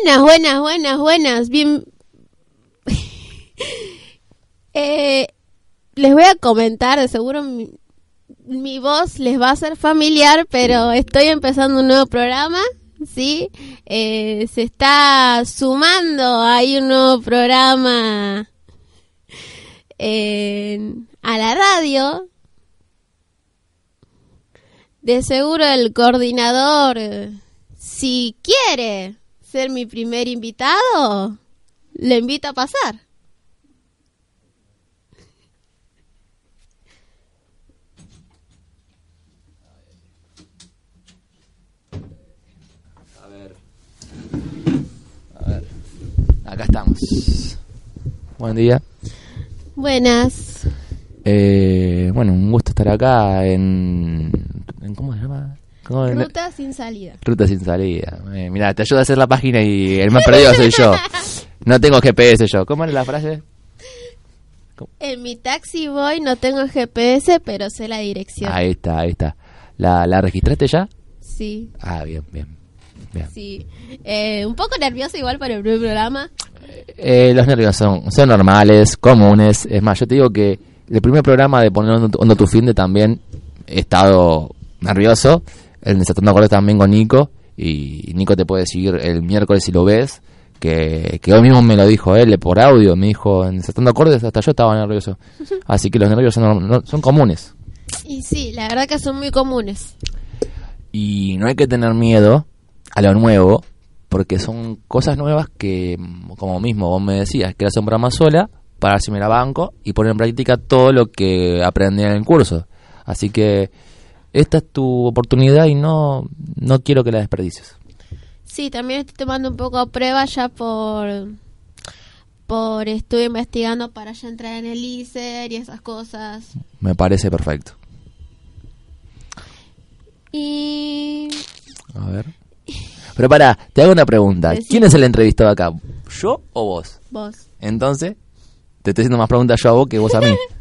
Buenas, buenas, buenas, buenas. Bien. Eh, les voy a comentar, de seguro mi, mi voz les va a ser familiar, pero estoy empezando un nuevo programa, ¿sí? Eh, se está sumando, hay un nuevo programa en- a la radio. De seguro el coordinador, si quiere ser mi primer invitado, le invito a pasar. Acá estamos. Buen día. Buenas. Eh, bueno, un gusto estar acá en, en- ¿cómo se llama? ¿Cómo- en- Ruta sin salida. Ruta sin salida. Eh, mira, te ayuda a hacer la página y el más perdido soy yo. No tengo GPS yo. ¿Cómo era la frase? En mi taxi voy, no tengo GPS, pero sé la dirección. Ahí está, ahí está. ¿La, la registraste ya? Sí, Ah, bien, bien. bien. sí. Eh, un poco nerviosa igual para el primer programa. Eh, los nervios son, son normales, comunes. Es más, yo te digo que el primer programa de Poner Hondo tu Fin de también he estado nervioso. El Desatando Acordes también con Nico. Y Nico te puede seguir el miércoles si lo ves. Que, que hoy mismo me lo dijo él por audio. Me dijo, en Desatando Acordes hasta yo estaba nervioso. Así que los nervios son, no- son comunes. Y sí, la verdad que son muy comunes. Y no hay que tener miedo a lo nuevo, porque son cosas nuevas que, como mismo vos me decías, que hacer un programa sola para si me la banco y poner en práctica todo lo que aprendí en el curso. Así que esta es tu oportunidad y no, no quiero que la desperdicies. Sí, también estoy tomando un poco a prueba ya por por estuve investigando para ya entrar en el ICER y esas cosas. Me parece perfecto. Y A ver. Pero para, te hago una pregunta. ¿Quién es el entrevistado acá? ¿Yo o vos? vos. Entonces, te estoy haciendo más preguntas yo a vos que vos a mí.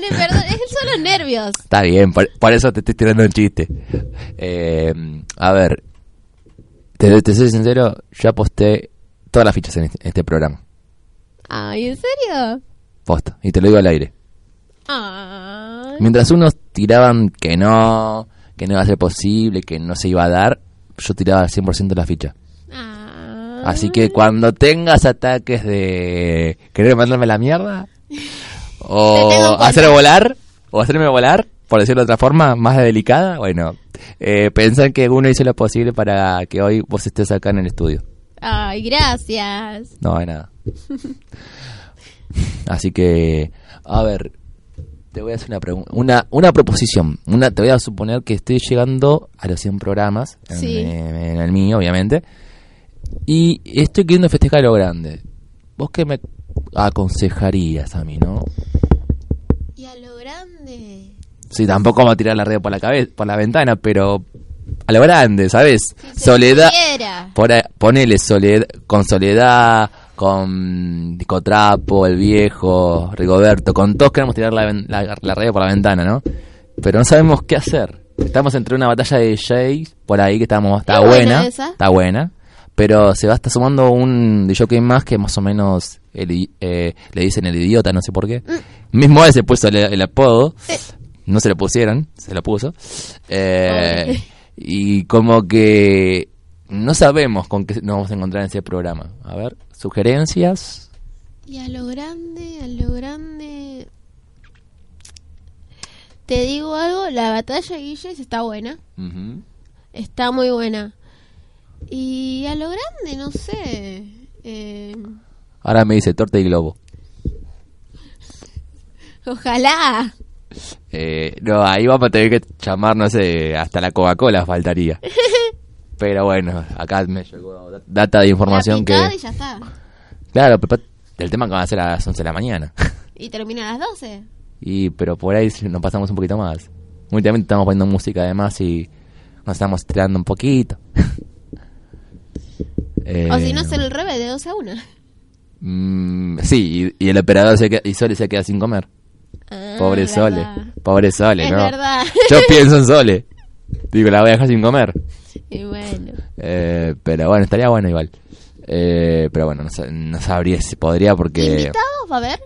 Perdone, perdón, son los nervios. Está bien, por, por eso te estoy tirando un chiste. Eh, a ver, te, te soy sincero, ya posté todas las fichas en este, en este programa. Ay, ¿en serio? Posta, y te lo digo al aire. Ay. Mientras unos tiraban que no, que no iba a ser posible, que no se iba a dar, yo tiraba al 100% la ficha. Ay. Así que cuando tengas ataques de querer mandarme la mierda, o hacer volar, o hacerme volar, por decirlo de otra forma, más delicada, bueno, eh, pensar que uno hizo lo posible para que hoy vos estés acá en el estudio. Ay, gracias. No hay nada. Así que, a ver, te voy a hacer una pregunta, una, una proposición. Una, te voy a suponer que estoy llegando a los 100 programas, en, Sí. en el mío, obviamente, y estoy queriendo festejar lo grande. ¿Vos qué me aconsejarías a mí, no? Y a lo grande. Sí, tampoco vamos a tirar la red por la cabeza, por la ventana, pero a lo grande, ¿sabes? Si Soledad. Por ponele soledad, con Soledad, con Discotrapo, el viejo, Rigoberto, con todos queremos tirar la, ven- la, la radio por la ventana, ¿no? Pero no sabemos qué hacer. Estamos entre una batalla de Jays, por ahí que estamos, está Es buena buena, esa. está buena, pero se va a estar sumando un DJ más que más o menos el eh, le dicen el idiota, no sé por qué. Mismo él se puso el, el apodo, no se lo pusieron, se lo puso. Eh, y como que no sabemos con qué nos vamos a encontrar en ese programa. A ver, sugerencias. Y a lo grande, a lo grande. Te digo algo, la batalla de Guilles está buena. Está muy buena. Y a lo grande, no sé. eh, Ahora me dice torta y globo. ojalá. Eh, no, ahí vamos a tener que llamar, no sé, hasta la Coca-Cola faltaría. Pero bueno, acá me llegó da- data de información que... y ya está. Claro, pero el tema que van a ser a las 11 de la mañana. Y termina a las 12. y pero por ahí nos pasamos un poquito más. Últimamente estamos poniendo música además y nos estamos tirando un poquito. Eh, O si no, hacer el revés de 12 a 1. mm, sí, y, y el operador se queda, y Sole se queda sin comer. Ah, Pobre Sole. Pobre Sole, Es ¿no? verdad. Yo pienso en Sole. Digo, la voy a dejar sin comer. Y bueno. Eh, pero bueno, estaría bueno igual. Eh, pero bueno, no sabría si podría porque... ¿Invitados va a haber?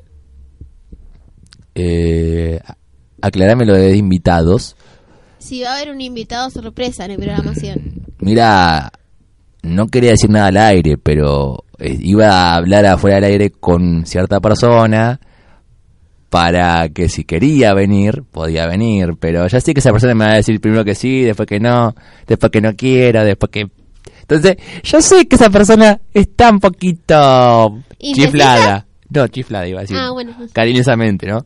Eh, aclarame lo de invitados. Si va a haber un invitado sorpresa en el programación. Mira, no quería decir nada al aire, pero eh, iba a hablar afuera del aire con cierta persona para que si quería venir, podía venir, pero ya sé que esa persona me va a decir primero que sí, después que no, después que no quiera, después que... Entonces, yo sé que esa persona está un poquito chiflada. No, chiflada iba a decir. Ah, bueno. Cariñosamente, ¿no?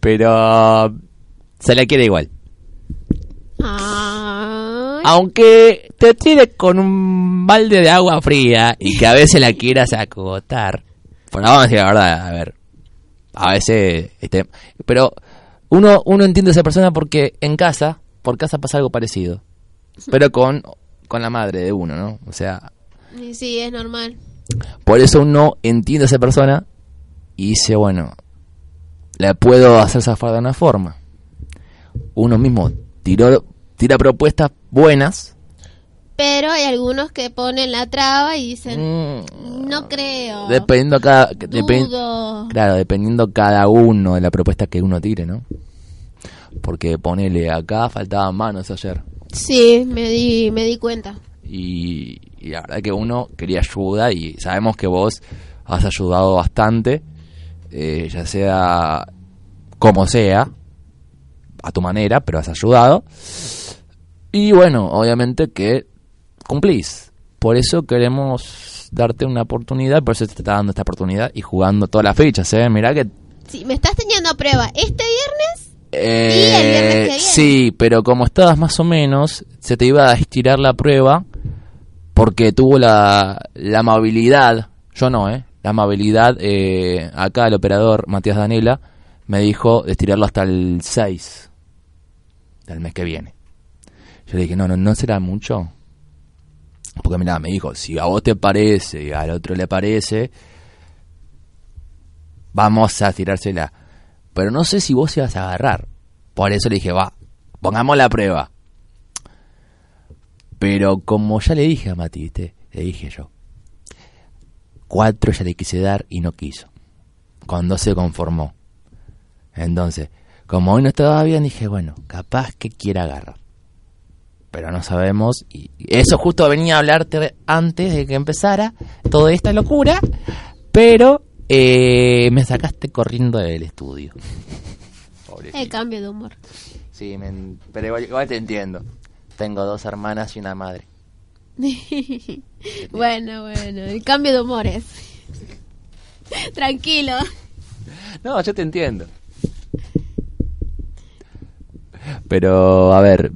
Pero se la quiere igual. Ay. Aunque te tire con un balde de agua fría y que a veces la quieras acotar. Bueno, vamos a decir la verdad, a ver. A veces, este, pero uno, uno entiende a esa persona porque en casa, por casa pasa algo parecido. Pero con, con la madre de uno, ¿no? O sea, Sí, es normal. por eso uno entiende a esa persona y dice, bueno, la puedo hacer zafar de una forma. Uno mismo tiró, tira propuestas buenas. Pero hay algunos que ponen la traba y dicen, mm, no creo. dependiendo cada, claro, dependiendo cada uno de la propuesta que uno tire, ¿no? Porque ponele, acá faltaban manos ayer. Sí, me di, me di cuenta. y, y la verdad que uno quería ayuda y sabemos que vos has ayudado bastante, eh, ya sea como sea, a tu manera, pero has ayudado. Y bueno, obviamente que cumplís. Por eso queremos darte una oportunidad, por eso te está dando esta oportunidad y jugando todas las fechas, ¿eh? Mirá que Sí, me estás teniendo a prueba. Este viernes, eh, el viernes que viene. sí, pero como estabas más o menos, se te iba a estirar la prueba porque tuvo la, la amabilidad, yo no, ¿eh? La amabilidad, eh, acá el operador Matías Danela me dijo de estirarlo hasta el 6 del mes que viene. Yo le dije, no, no, no será mucho. Porque mira, me dijo, si a vos te parece y al otro le parece, vamos a tirársela. Pero no sé si vos ibas a agarrar. Por eso le dije, va, pongamos la prueba. Pero como ya le dije a Mati, ¿viste? le dije yo. Cuatro ya le quise dar y no quiso. Con dos se conformó. Entonces, como hoy no estaba bien, dije, bueno, capaz que quiera agarrar. Pero no sabemos. Y eso justo venía a hablarte antes de que empezara toda esta locura. Pero eh, me sacaste corriendo del estudio. Pobrecito. el cambio de humor. Sí, men- pero igual, igual te entiendo. Tengo dos hermanas y una madre. bueno, bueno, el cambio de humores. Tranquilo. No, yo te entiendo. Pero, a ver.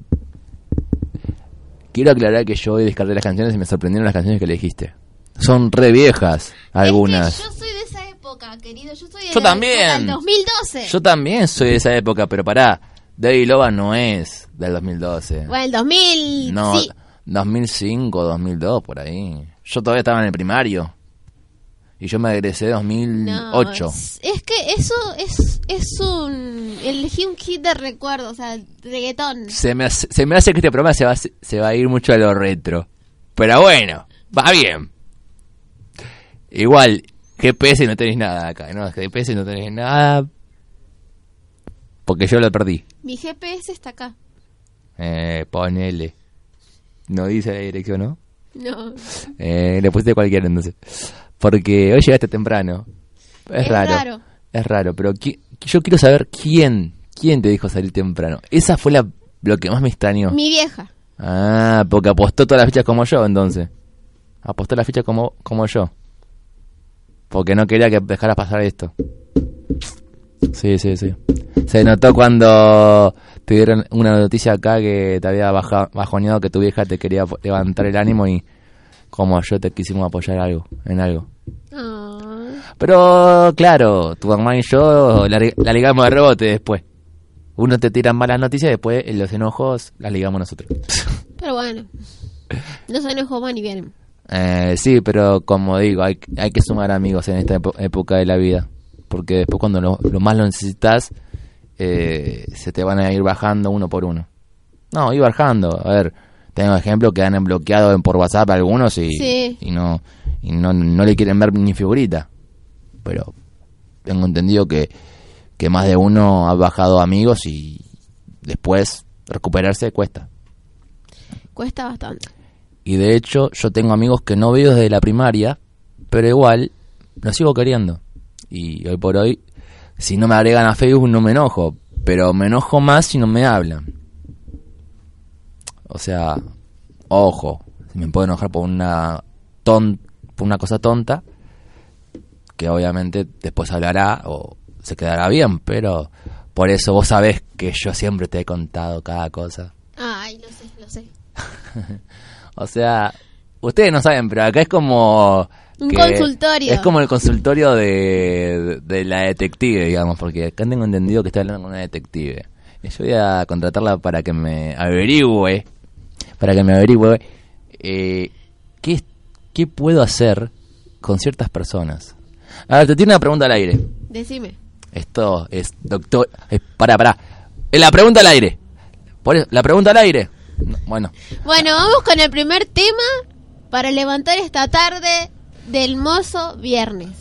Quiero aclarar que yo hoy descarté las canciones y me sorprendieron las canciones que elegiste. Son re viejas, algunas. Es que yo soy de esa época, querido. Yo soy de Yo la también. época del 2012. Yo también soy de esa época, pero pará. David Loba no es del 2012. Bueno, el 2000. no, sí. 2005, 2002, por ahí. Yo todavía estaba en el primario. Y yo me egresé en No, 2008. es, es que eso es, es un. Elegí un kit de recuerdo, o sea, reggaetón. Se me, hace, se me hace que este programa se va, a- se va a ir mucho a lo retro. Pero bueno, va bien. Igual, GPS no tenéis nada acá, ¿no? GPS no tenéis nada. Porque yo lo perdí. Mi GPS está acá. Eh, ponele. No dice la dirección, ¿no? No. Eh, le pusiste cualquiera entonces. Porque hoy llegaste temprano. Es, Es raro. raro. Es raro, pero qui- yo quiero saber quién. ¿Quién te dijo salir temprano? Esa fue la, lo que más me extrañó. Mi vieja. Ah, porque apostó todas las fichas como yo, entonces. Apostó las fichas como, como yo. Porque no quería que dejaras pasar esto. Sí, sí, sí. Se notó cuando te dieron una noticia acá que te había baja, bajoneado que tu vieja te quería levantar el ánimo y como yo te quisimos apoyar algo, en algo. Ah. Pero claro, tu mamá y yo la, la ligamos de rebote después. Uno te tira malas noticias y después en los enojos las ligamos nosotros. Pero bueno. No se enojó más ni bien. Eh, sí, pero como digo, hay, hay que sumar amigos en esta época de la vida. Porque después cuando lo, lo más lo necesitas, eh, se te van a ir bajando uno por uno. No, ir bajando. A ver, tengo ejemplos que han bloqueado por WhatsApp algunos y, Sí. y no y no, no le quieren ver ni figurita. Pero tengo entendido que, que más de uno ha bajado amigos y después recuperarse cuesta. Cuesta bastante. Y de hecho yo tengo amigos que no veo desde la primaria, pero igual los sigo queriendo. Y hoy por hoy, si no me agregan a Facebook no me enojo, pero me enojo más si no me hablan. O sea, ojo, me puedo enojar por una ton, por una cosa tonta, que obviamente después hablará o se quedará bien, pero por eso vos sabés que yo siempre te he contado cada cosa. Ay, lo sé, lo sé. o sea, ustedes no saben, pero acá es como... Un consultorio. Es como el consultorio de, de la detective, digamos, porque acá tengo entendido que está hablando con una detective. Y yo voy a contratarla para que me averigüe, para que me averigüe eh, ¿qué, ¿qué puedo hacer con ciertas personas? A ver, te tiene una pregunta al aire. Decime. Esto es, doctor. para, para. La pregunta al aire. Por la pregunta al aire. bueno. Bueno, vamos con el primer tema para levantar esta tarde del mozo viernes.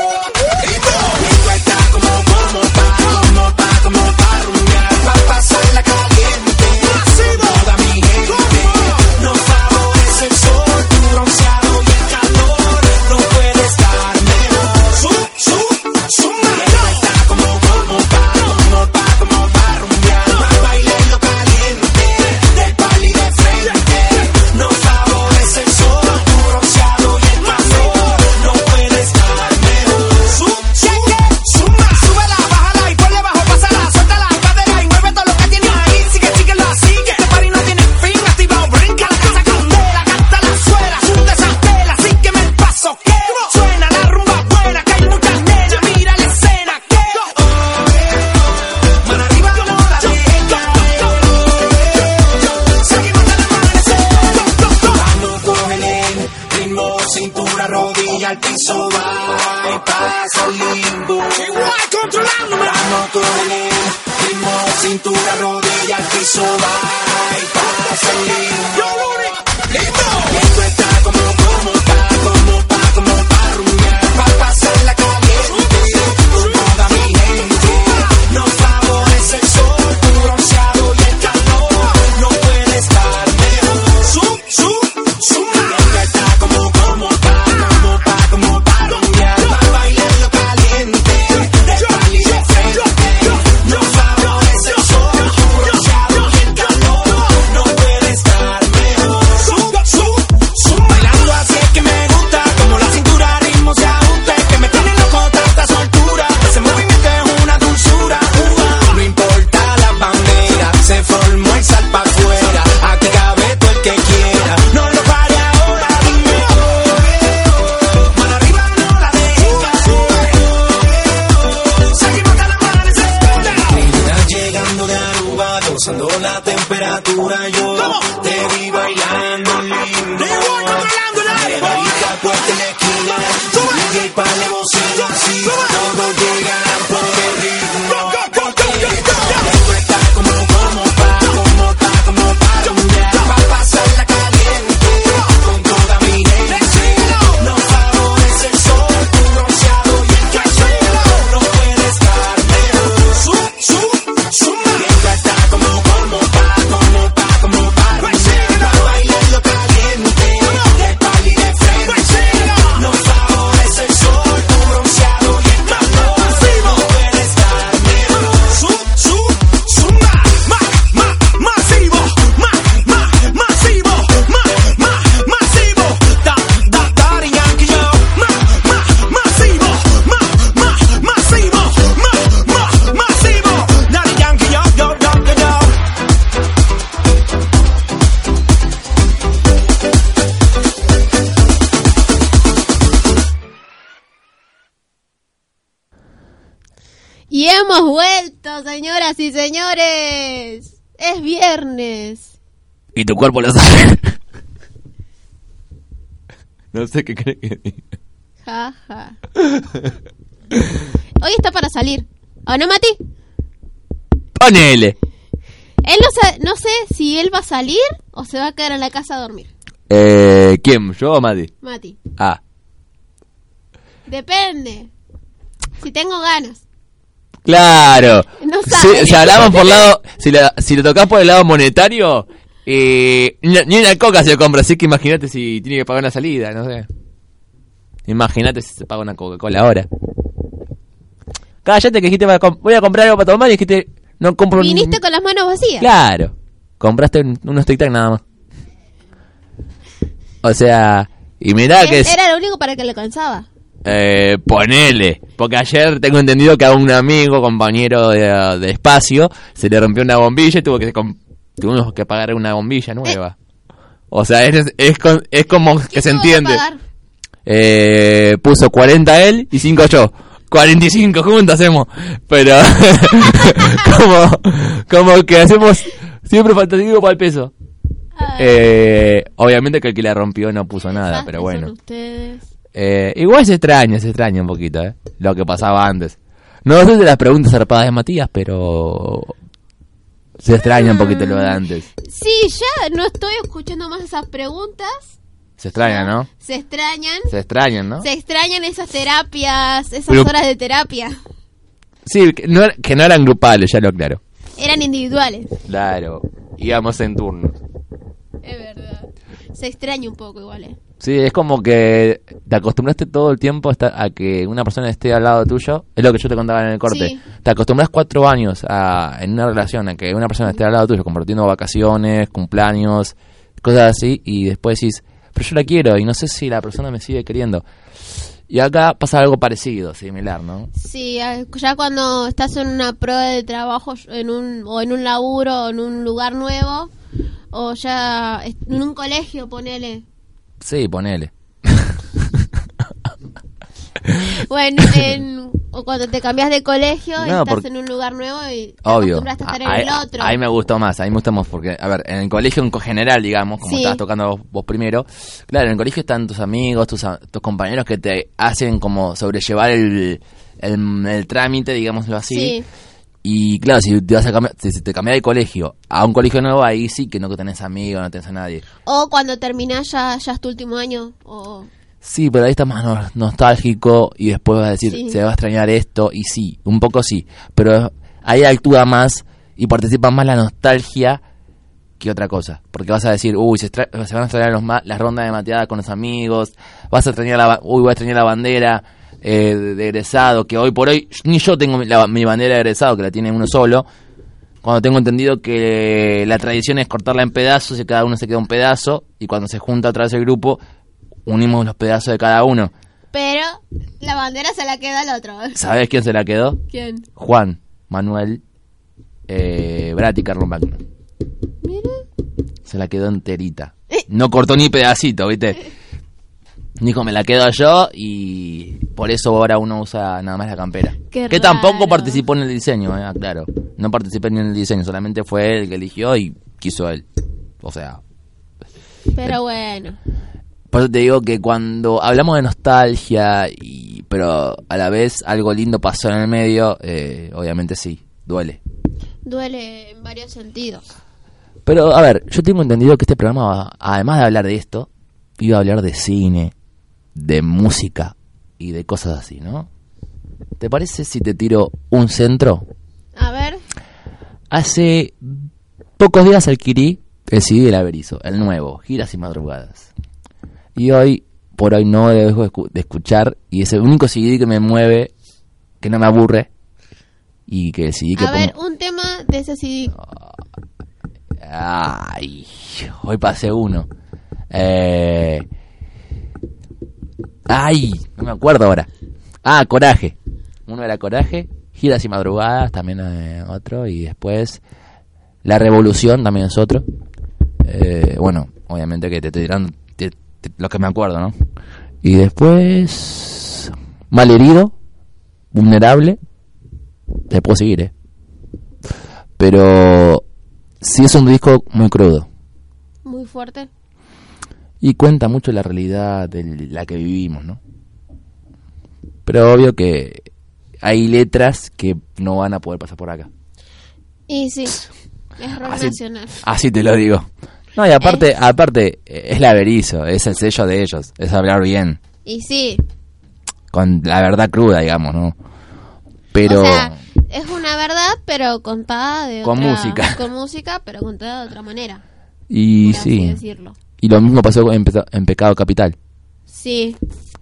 hemos vuelto, señoras y señores. Es viernes. Y tu cuerpo lo sabe. no sé qué crees que diga. Ja, ja. Hoy está para salir. ¿O no, Mati? Ponele. Él no, sa- no sé si él va a salir o se va a quedar en la casa a dormir. Eh, ¿Quién? ¿Yo o Mati? Mati. Ah, Depende. Si tengo ganas. Claro. No si, hablamos por lado, si, la- si lo tocas por el lado monetario, eh, ni, una coca se compra, así que imagínate si tiene que pagar una salida, no sé. Imagínate si se paga una Coca-Cola ahora. Cállate que dijiste voy a, comprar algo para tomar y dijiste no compro un- Viniste con las manos vacías. Claro. Compraste un- unos tic tac nada más. O sea, y mirá que es, Era lo único para que le alcanzaba. Eh, ponele. Porque ayer tengo entendido que a un amigo, compañero de, de espacio, se le rompió una bombilla y tuvo que tuvimos que pagar una bombilla nueva. O sea, es, es, es como que ¿Qué se entiende. Eh, puso 40 él y 5 yo. 45 juntos hacemos. Pero como, como que hacemos siempre fantástico para el peso. Ay, Eh, obviamente que el que la rompió no puso nada, pero bueno. Eh, igual se extraña, se extraña un poquito, ¿eh? Lo que pasaba antes. No sé de las preguntas zarpadas de Matías, pero... Se extraña un poquito lo de antes. Sí, ya no estoy escuchando más esas preguntas. Se extraña, ¿no? Se extrañan. Se extrañan, ¿no? Se extrañan esas terapias, esas Pero- horas de terapia. Sí, que no, que no eran grupales, ya lo aclaro. Eran individuales. Claro, íbamos en turnos. Es verdad. Se extraña un poco igual, ¿eh? Sí, es como que te acostumbraste todo el tiempo a, estar- a que una persona esté al lado tuyo. Es lo que yo te contaba en el corte. Sí. Te acostumbras cuatro años a, en una relación a que una persona esté al lado tuyo, compartiendo vacaciones, cumpleaños, cosas así, y después decís, pero yo la quiero y no sé si la persona me sigue queriendo. Y acá pasa algo parecido, similar, ¿no? Sí, ya cuando estás en una prueba de trabajo en un, o en un laburo o en un lugar nuevo, o ya en un colegio, ponele. Sí, ponele. Bueno, en, o cuando te cambias de colegio, No, estás porque- en un lugar nuevo y te Obvio. acostumbraste a estar ahí, en el otro. ahí me gustó más, ahí me gusta más porque, a ver, en el colegio en general, digamos, como Sí. estabas tocando vos, vos primero, claro, en el colegio están tus amigos, tus, a- tus compañeros que te hacen como sobrellevar el, el, el trámite, digámoslo así. Sí. Y claro, si te vas a cambiar, si te cambias de colegio a un colegio nuevo, ahí sí que no tenés amigos, no tenés a nadie. O cuando terminás ya, ya es tu último año. O... Sí, pero ahí está más no- nostálgico y después vas a decir, Sí. se va a extrañar esto, y sí, un poco sí, pero ahí actúa más y participa más la nostalgia que otra cosa, porque vas a decir, uy, se, van a extrañar los ma- las rondas de mateada con los amigos, vas a extrañar la, ba- uy, voy a extrañar la bandera eh, de egresado, que hoy por hoy, ni yo tengo mi, la- mi bandera de egresado, que la tiene uno solo, cuando tengo entendido que la tradición es cortarla en pedazos y cada uno se queda un pedazo, y cuando se junta otra vez el grupo, unimos los pedazos de cada uno. Pero la bandera se la queda al otro. ¿Sabes quién se la quedó? ¿Quién? Juan Manuel eh, Brati Carlos Magno. Mira. Se la quedó enterita. No cortó ni pedacito, ¿viste? Dijo, me la quedo yo y por eso ahora uno usa nada más la campera. Qué que tampoco participó en el diseño, eh, claro. No participé ni en el diseño, solamente fue él el que eligió y quiso él. O sea, Pero bueno. Por eso te digo que cuando hablamos de nostalgia, y, pero a la vez algo lindo pasó en el medio, eh, obviamente sí, duele. Duele en varios sentidos. Pero a ver, yo tengo entendido que este programa, además de hablar de esto, iba a hablar de cine, de música y de cosas así, ¿no? ¿Te parece si te tiro un centro? A ver. Hace pocos días adquirí el CD del Averizo, el nuevo, Giras y Madrugadas. Y hoy, por hoy no dejo de escu- de escuchar, y es el único CD que me mueve, que no me aburre, y que el CD que A ver, pongo- un tema de ese CD. Ay, hoy pasé uno. Eh... Ay, no me acuerdo ahora. Ah, Coraje. Uno era Coraje, Giras y Madrugadas, también eh, otro, y después La Revolución también es otro. Eh, bueno, obviamente que te estoy tirando lo que me acuerdo, ¿no? Y después Malherido, Vulnerable Te puedo seguir, ¿eh? Pero sí es un disco muy crudo. Muy fuerte. Y cuenta mucho la realidad de la que vivimos, ¿no? Pero obvio que hay letras que no van a poder pasar por acá. Y sí, es rock Así, nacional. así te lo digo. No, y aparte, aparte, eh, es la Berizo, es el sello de ellos, es hablar bien, Y sí, con la verdad cruda, digamos, ¿no? Pero o sea, es una verdad, pero contada de Con otra- música. Con música, pero contada de otra manera. y por así sí, decirlo. Y lo mismo pasó en, en Pecado Capital, Sí,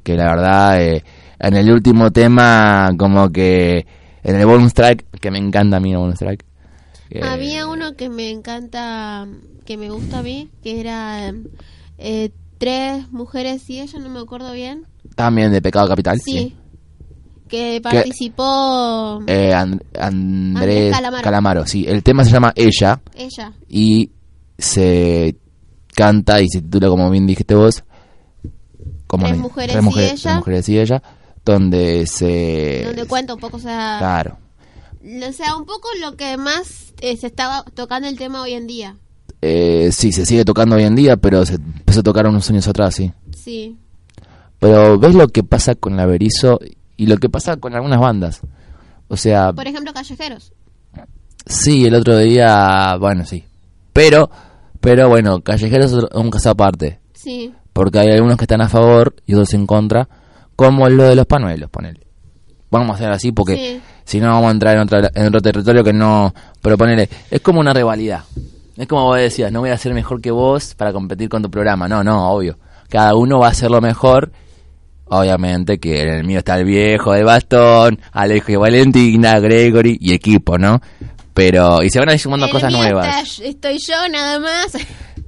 que la verdad eh, en el último tema como que en el bonus track, que me encanta a mí el bonus track. eh, había uno que me encanta, que me gusta a mí, que era eh, tres mujeres y ella, no me acuerdo bien. También de Pecado Capital, Sí, sí. que participó Eh, And- Andrés Calamaro. Calamaro, sí. El tema se llama Ella ella. y se canta y se titula, como bien dijiste vos, como Tres mujeres Tres y mujeres- ella. Tres mujeres y ella, donde se... donde cuenta un poco, o sea, Claro. o sea, un poco lo que más eh, se estaba tocando el tema hoy en día. Eh, sí, se sigue tocando hoy en día, pero se empezó a tocar unos años atrás, sí. Sí, Pero ves lo que pasa con la Berizo y lo que pasa con algunas bandas. O sea, por ejemplo, Callejeros. sí, el otro día, bueno, sí. Pero, pero bueno, Callejeros es un caso aparte. Sí, Porque hay algunos que están a favor y otros en contra, como lo de los panuelos, ponele. Vamos a hacer así porque Sí. si no vamos a entrar en, otra- en otro territorio que no... Pero ponele, es como una rivalidad. Es como vos decías, no voy a ser mejor que vos para competir con tu programa. No, no, obvio. Cada uno va a hacer lo mejor. Obviamente que en el mío está el viejo de bastón, Alejo y Valentina, Gregory y equipo, ¿no? Pero, y se van a ir sumando El cosas nuevas. estoy yo nada más.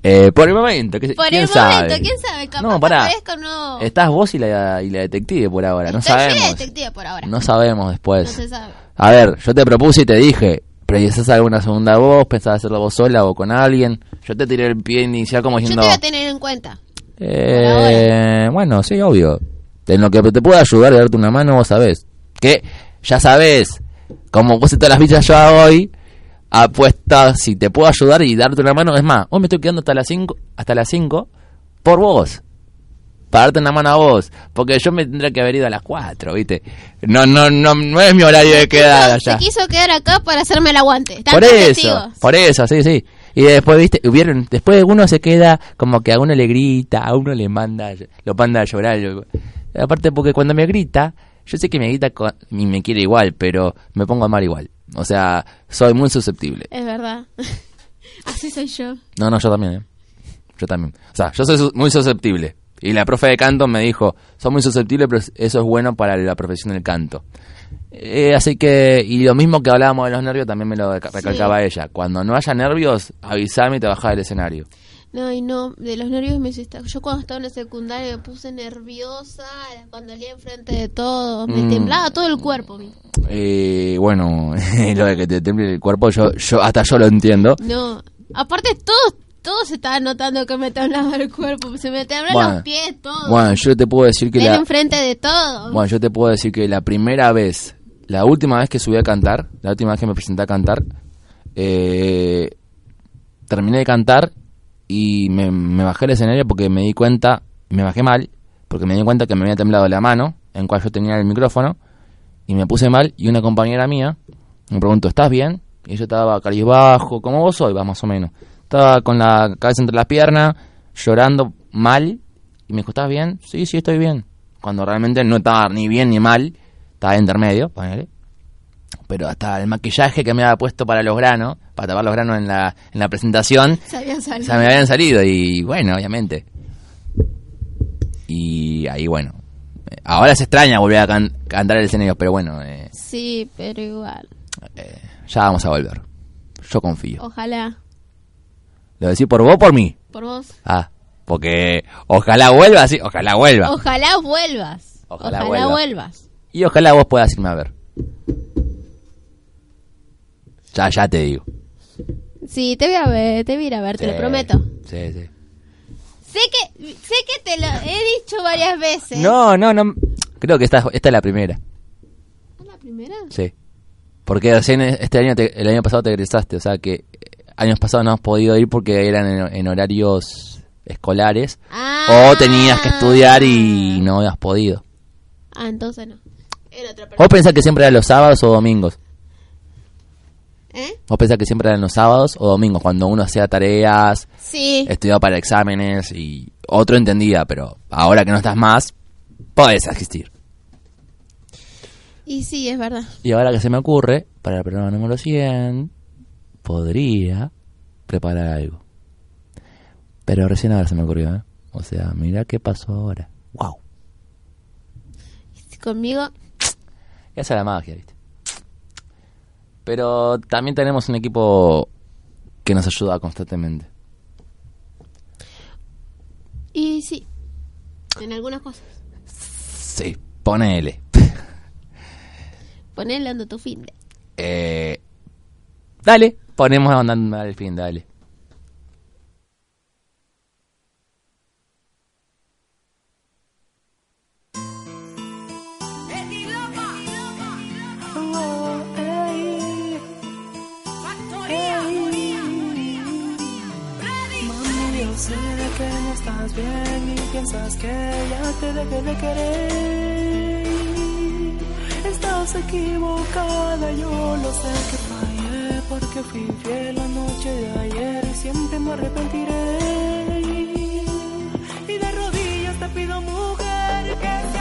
Eh, por el momento, que, Por ¿quién el sabe? momento, quién sabe, capaz No, pará. no. Estás vos y la, y la detective por ahora, no Estoy yo de sabemos. detective por ahora. No sabemos No después. se sabe. A ver, yo te propuse y te dije, ¿precisás alguna segunda voz? ¿Pensás hacerlo vos sola o con alguien? Yo te tiré el pie inicial como Yo te diciendo... voy a tener en cuenta. Eh, bueno, sí, obvio. En lo que te pueda ayudar y darte una mano, vos sabés. Que ya sabés, como puse todas las villas yo hoy, apuesta si te puedo ayudar y darte una mano. Es más, hoy me estoy quedando hasta las 5 hasta las 5 por vos. Para darte una mano a vos. Porque yo me tendría que haber ido a las 4, ¿viste? No, no, no, no es mi horario de quedada Se ya. quiso quedar acá para hacerme el aguante. Por eso, testigos. por eso, sí, sí. Y después, viste, hubieron, después uno se queda como que a uno le grita, a uno le manda, lo manda a llorar. yo- aparte porque cuando me grita, yo sé que me grita y me quiere igual, pero me pongo a amar igual. O sea, soy muy susceptible. Es verdad. Así soy yo. No, no, yo también, ¿eh? Yo también. O sea, yo soy su- muy susceptible. Y la profe de canto me dijo, soy muy susceptible, pero eso es bueno para la profesión del canto. Eh, así que, y lo mismo que hablábamos de los nervios, también me lo reca- recalcaba ella. Cuando no haya nervios, avísame y te bajás del escenario. No, y no, de los nervios me hiciste. Yo cuando estaba en el secundario me puse nerviosa cuando leí enfrente de todos. Me Mm. temblaba todo el cuerpo. Eh, bueno, lo de que te temble el cuerpo, yo, yo hasta yo lo entiendo. No, aparte todos, todos estaban notando que me temblaba el cuerpo. Se me temblaban Bueno, los pies, todo. Bueno, yo te puedo decir que la, enfrente de todos. Bueno, yo te puedo decir que la primera vez, la última vez que subí a cantar, la última vez que me presenté a cantar, eh, terminé de cantar y me, me bajé del escenario porque me di cuenta, me bajé mal, porque me di cuenta que me había temblado la mano en cual yo tenía el micrófono y me puse mal y una compañera mía me preguntó, ¿estás bien? Y yo estaba bajo, como vos va más o menos. Estaba con la cabeza entre las piernas, llorando mal y me dijo, ¿estás bien? Sí, sí, estoy bien. Cuando realmente no estaba ni bien ni mal, estaba intermedio, ponele. Pero hasta el maquillaje que me había puesto para los granos, para tapar los granos en la, en la presentación, Se habían salido. se me habían salido y bueno, obviamente. Y ahí bueno. Ahora se extraña volver a can- cantar el escenario, pero bueno, eh, Sí, pero igual. eh, ya vamos a volver. Yo confío. Ojalá. ¿Lo decís por vos o por mí? Por vos. Ah, porque ojalá vuelva, sí, ojalá vuelva. Ojalá vuelvas. Ojalá Ojalá, vuelva. vuelvas. Y ojalá vos puedas irme a ver. Ya, ya te digo. Sí, te voy a ver, te voy a ir a ver, te lo prometo. Sí, sí. Sé que, sé que te lo he dicho varias veces. No, no, no. Creo que esta, esta es la primera. ¿Es la primera? Sí. Porque recién este año, te- el año pasado te egresaste, o sea que eh, años pasados no has podido ir porque eran en, en horarios escolares Ah. o tenías que estudiar y no habías podido. Ah, entonces no. Era otra ¿Vos persona. pensás que siempre eran los sábados o domingos? ¿Eh? ¿Vos pensás que siempre eran los sábados o domingos? Cuando uno hacía tareas, Sí. estudiaba para exámenes y otro entendía, pero ahora que no estás más, podés asistir. Y sí, es verdad. Y ahora que se me ocurre, para el programa número 100, podría preparar algo. Pero recién ahora se me ocurrió, ¿eh? O sea, mira qué pasó ahora. ¡Wow! Conmigo. Esa es la magia, ¿viste? Pero también tenemos un equipo que nos ayuda constantemente. Y sí. En algunas cosas. Sí, ponele. Ponele ando tu fin. Eh, dale, ponemos andando al fin, dale. Piensas que ya te dejé de querer. Estás equivocada, yo lo sé que fallé porque fui fiel la noche de ayer y siempre me arrepentiré. Y de rodillas te pido, mujer, que si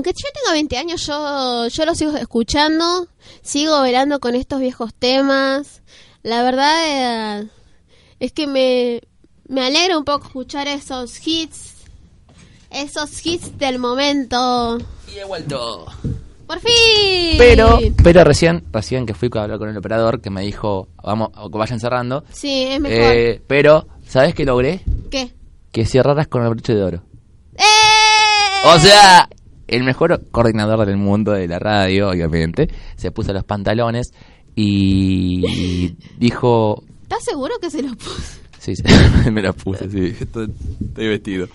aunque yo tenga 20 años, yo, yo lo sigo escuchando, sigo velando con estos viejos temas. La verdad eh, es que me, me alegra un poco escuchar esos hits, esos hits del momento. Y he vuelto. ¡Por fin! Pero, pero recién, recién que fui a hablar con el operador que me dijo, vamos, que vayan cerrando. Sí, es mejor. Eh, pero, ¿sabes qué logré? ¿Qué? Que cerraras con el broche de oro. ¡Eh! O sea, el mejor coordinador del mundo de la radio, obviamente, se puso los pantalones y dijo... ¿Estás seguro que se los puso? Sí, sí, me los puse, sí, estoy, estoy vestido.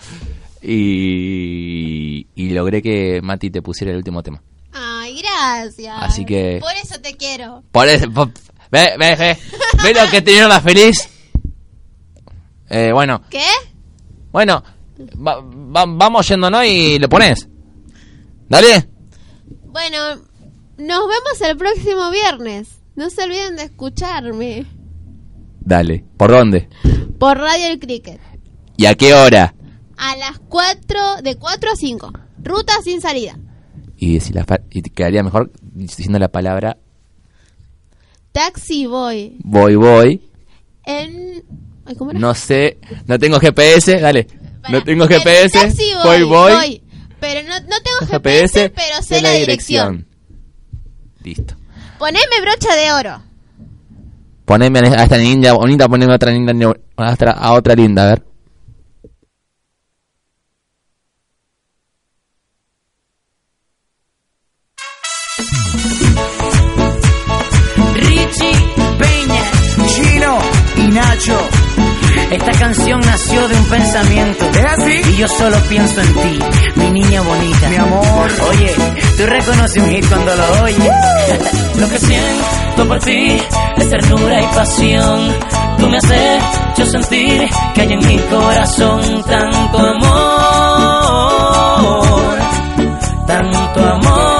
Y, y logré que Mati te pusiera el último tema. Ay, gracias. Así que- Por eso te quiero. Por eso, ve, ve, ve, ve lo que te la feliz. Eh, bueno, ¿Qué? bueno, va- va- vamos yéndonos y lo pones. Dale. Bueno, nos vemos el próximo viernes. No se olviden de escucharme Dale. ¿Por dónde? por Radio El Cricket. ¿Y a qué hora? A las 4, de 4 a 5. Ruta sin salida. Y, si la y te quedaría mejor diciendo la palabra Taxi Boy. voy, voy. En... Ay, ¿Cómo era? No sé, no tengo GPS, dale. No tengo En GPS, Taxi voy, voy. Pero no, no tengo No GPS, pero sé la dirección. Listo. Poneme brocha de oro. Poneme a esta ninja bonita, poneme a otra linda, a otra, a otra linda, a ver. Richie Peña, Chino y Nacho. Esta canción nació de un pensamiento. ¿Es así? Y yo solo pienso en ti, mi niña bonita. Mi amor. Oye, tú reconoces un hit cuando lo oyes. lo que siento por ti es ternura y pasión. Tú me has hecho sentir que hay en mi corazón tanto amor, tanto amor.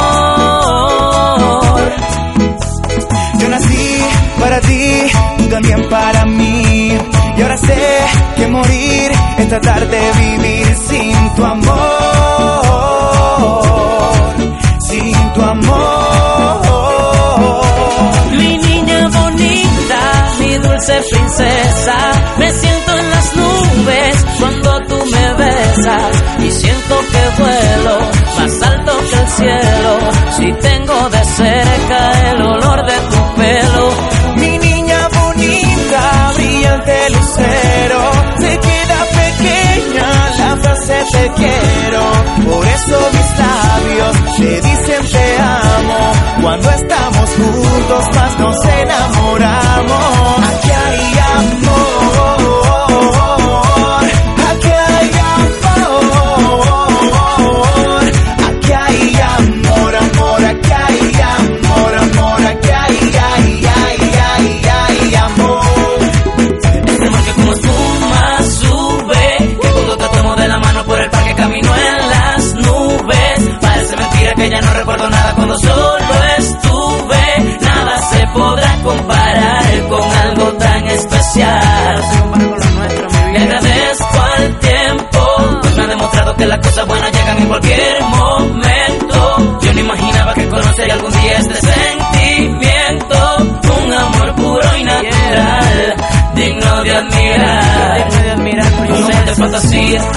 Yo nací para ti, también para mí. Morir es tratar de vivir sin tu amor. Sin tu amor. Mi niña bonita, mi dulce princesa, me siento en las nubes cuando tú me besas y siento que vuelo más alto que el cielo. Si tengo de cerca el olor de tu pelo, Mi niña bonita, brillante lucero,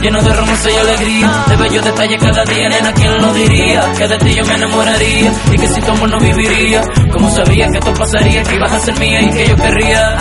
lleno de romance y alegría, de bellos detalles cada día, nena, ¿quién lo diría? Que de ti yo me enamoraría y que sin tu amor no viviría. Como sabía que esto pasaría, que ibas a ser mía y que yo querría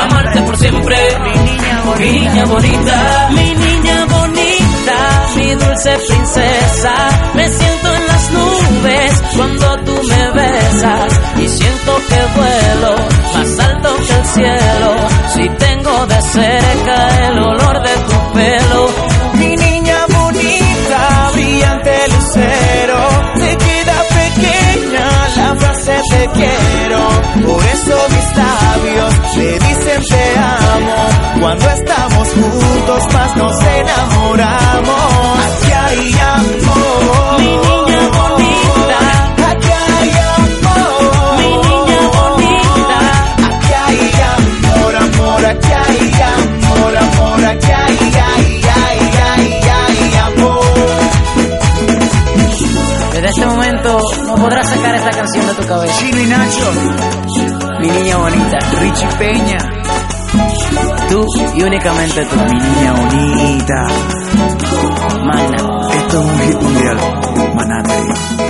amarte, por siempre. Mi niña bonita, mi niña bonita, mi niña bonita, mi dulce princesa. Me siento en las nubes cuando tú me besas y siento que vuelo más alto que el cielo. Si tengo de cerca el olor de tu pelo. Mi niña bonita, brillante lucero, se queda pequeña la frase te quiero. Por eso mis labios le dicen te amo. Cuando estamos juntos más nos enamoramos. Aquí hay amor. No podrás sacar esta canción de tu cabeza. Chino y Nacho, mi niña bonita, Richie Peña. Tú y únicamente tú, mi niña bonita. Magna. Esto es un hit mundial, Manatee.